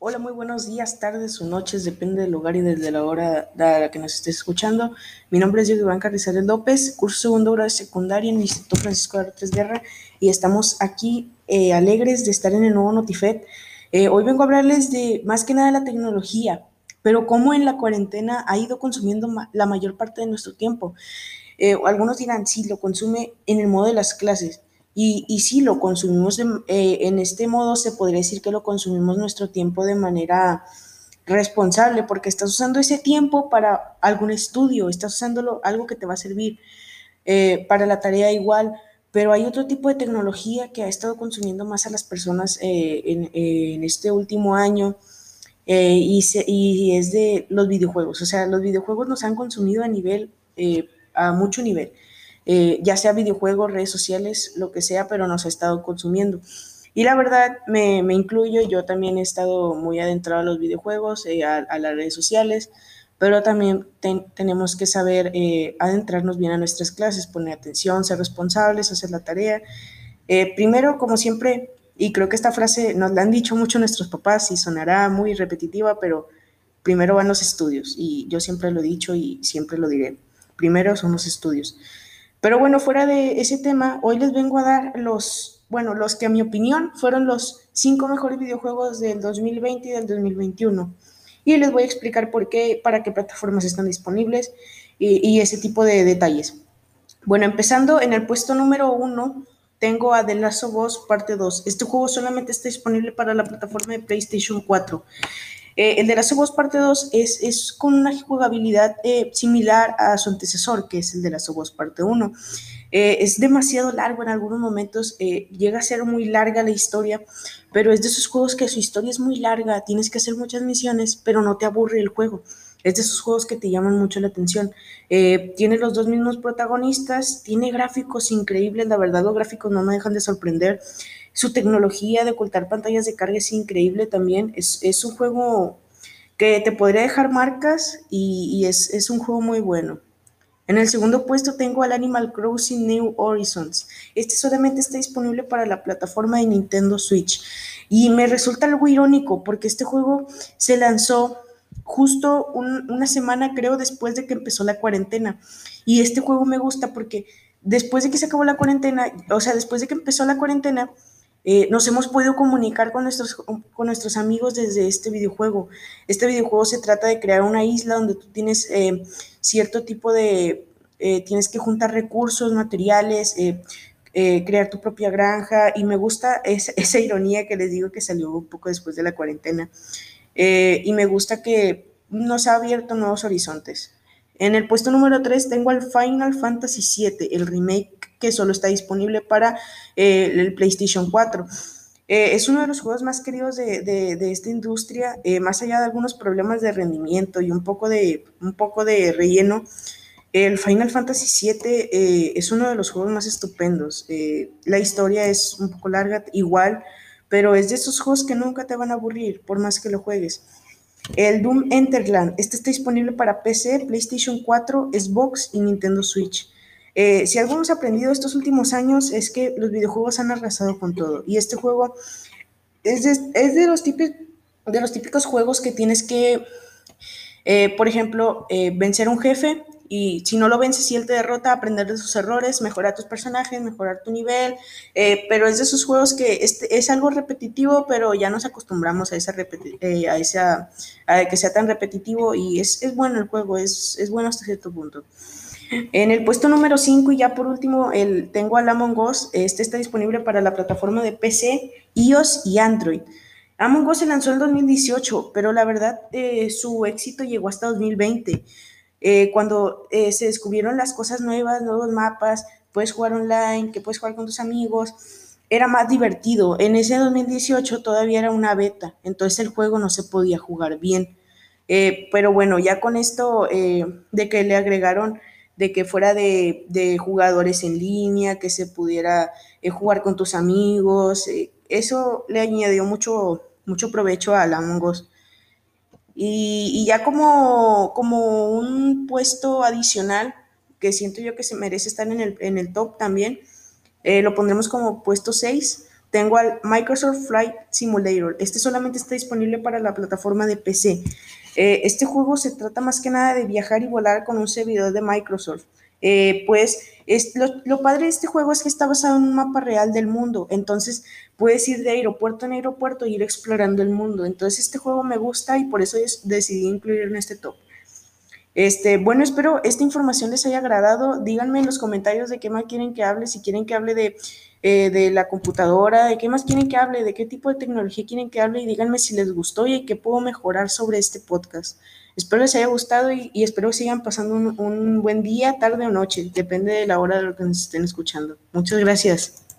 buenos días, tardes o noches, depende del lugar y desde la hora a la que nos estés escuchando. Mi nombre es Diego Iván Carrizales López, curso segundo grado de secundaria en el Instituto Francisco de Artes Guerra y estamos aquí eh, alegres de estar en el nuevo Notifed. Eh, hoy vengo a hablarles de más que nada la tecnología, pero cómo en la cuarentena ha ido consumiendo la mayor parte de nuestro tiempo. Eh, algunos dirán, sí, lo consume en el modo de las clases. Y, y sí, lo consumimos eh, en este modo, se podría decir que lo consumimos nuestro tiempo de manera responsable, porque estás usando ese tiempo para algún estudio, estás usándolo algo que te va a servir eh, para la tarea igual, pero hay otro tipo de tecnología que ha estado consumiendo más a las personas eh, en, en, este último año y, se, y, es de los videojuegos. O sea, los videojuegos nos han consumido a nivel, a mucho nivel. Eh, ya sea videojuegos, redes sociales, lo que sea, pero nos ha estado consumiendo. Y la verdad, me, me incluyo, yo también he estado muy adentrado a los videojuegos, eh, a, las redes sociales, pero también ten, tenemos que saber eh, adentrarnos bien a nuestras clases, poner atención, ser responsables, hacer la tarea. Eh, primero, como siempre, y creo que esta frase nos la han dicho mucho nuestros papás y sonará muy repetitiva, pero primero van los estudios, y yo siempre lo he dicho y siempre lo diré. Primero son los estudios. Pero bueno, fuera de ese tema, hoy les vengo a dar los, bueno, los que a mi opinión fueron los cinco mejores videojuegos del 2020 y del 2021. Y les voy a explicar por qué, para qué plataformas están disponibles y, y ese tipo de detalles. Bueno, empezando en el puesto número uno, tengo a The Last of Us Parte 2. Este juego solamente está disponible para la plataforma de PlayStation 4. Eh, el de Last of Us Parte 2 es, es con una jugabilidad eh, similar a su antecesor, que es el de Last of Us Parte 1. Eh, es demasiado largo en algunos momentos, llega a ser muy larga la historia, pero es de esos juegos que su historia es muy larga, tienes que hacer muchas misiones, pero no te aburre el juego. Es de esos juegos que te llaman mucho la atención. Eh, tiene los dos mismos protagonistas, tiene gráficos increíbles, la verdad los gráficos no me dejan de sorprender. Su tecnología de ocultar pantallas de carga es increíble también. Es, es un juego que te podría dejar marcas y, es, es, un juego muy bueno. En el segundo puesto tengo al Animal Crossing New Horizons. Este solamente está disponible para la plataforma de Nintendo Switch. Y me resulta algo irónico porque este juego se lanzó justo un, una semana, creo, después de que empezó la cuarentena. Y este juego me gusta porque después de que se acabó la cuarentena, o sea, después de que empezó la cuarentena, eh, nos hemos podido comunicar con nuestros, con nuestros amigos desde este videojuego. Este videojuego se trata de crear una isla donde tú tienes eh, cierto tipo de, eh, tienes que juntar recursos, materiales, eh, crear tu propia granja y me gusta esa, esa, ironía que les digo que salió un poco después de la cuarentena. Y me gusta que nos ha abierto nuevos horizontes. En el puesto número 3 tengo al Final Fantasy VII, el remake que solo está disponible para eh, el PlayStation 4. Eh, es uno de los juegos más queridos de, de, de esta industria, eh, más allá de algunos problemas de rendimiento y un poco de, un poco de relleno. El Final Fantasy VII eh, es uno de los juegos más estupendos. la historia es un poco larga, igual, pero es de esos juegos que nunca te van a aburrir, por más que lo juegues. El Doom Enterland, este está disponible para PC, PlayStation 4, Xbox y Nintendo Switch. Eh, si algo hemos aprendido estos últimos años es que los videojuegos han arrasado con todo. Y este juego es de, es de, los, típicos, de los típicos juegos que tienes que, eh, por ejemplo, eh, vencer a un jefe y si no lo vences y él te derrota, aprender de sus errores, mejorar tus personajes, mejorar tu nivel, eh, pero es de esos juegos que es, es, algo repetitivo, pero ya nos acostumbramos a, esa, eh, a, a que sea tan repetitivo y es, es bueno el juego, es, es, bueno hasta cierto punto. En el puesto número 5 y ya por último el, tengo al Among Us, este está disponible para la plataforma de PC, iOS y Android. Among Us se lanzó en 2018, pero la verdad eh, su éxito llegó hasta 2020 eh, cuando eh, se descubrieron las cosas nuevas, nuevos mapas, puedes jugar online, que puedes jugar con tus amigos, era más divertido. En ese 2018 todavía era una beta, entonces el juego no se podía jugar bien. Pero bueno, ya con esto de que le agregaron de que fuera de, de jugadores en línea, que se pudiera eh, jugar con tus amigos, eso le añadió mucho, mucho provecho a Among Us. Y, y, ya como, como un puesto adicional, que siento yo que se merece estar en el, en el top también, eh, lo pondremos como puesto 6, tengo al Microsoft Flight Simulator. Este solamente está disponible para la plataforma de PC. Eh, este juego se trata más que nada de viajar y volar con un servidor de Microsoft. Eh, pues es, lo, padre de este juego es que está basado en un mapa real del mundo, entonces puedes ir de aeropuerto en aeropuerto e ir explorando el mundo. Entonces este juego me gusta y por eso decidí incluirlo en este top. Este, bueno, espero esta información les haya agradado. Díganme en los comentarios de qué más quieren que hable, si quieren que hable de, eh, de la computadora, de qué más quieren que hable, de qué tipo de tecnología quieren que hable y díganme si les gustó y qué puedo mejorar sobre este podcast. Espero les haya gustado y, espero que sigan pasando un, un buen día, tarde o noche, depende de la hora de lo que nos estén escuchando. Muchas gracias.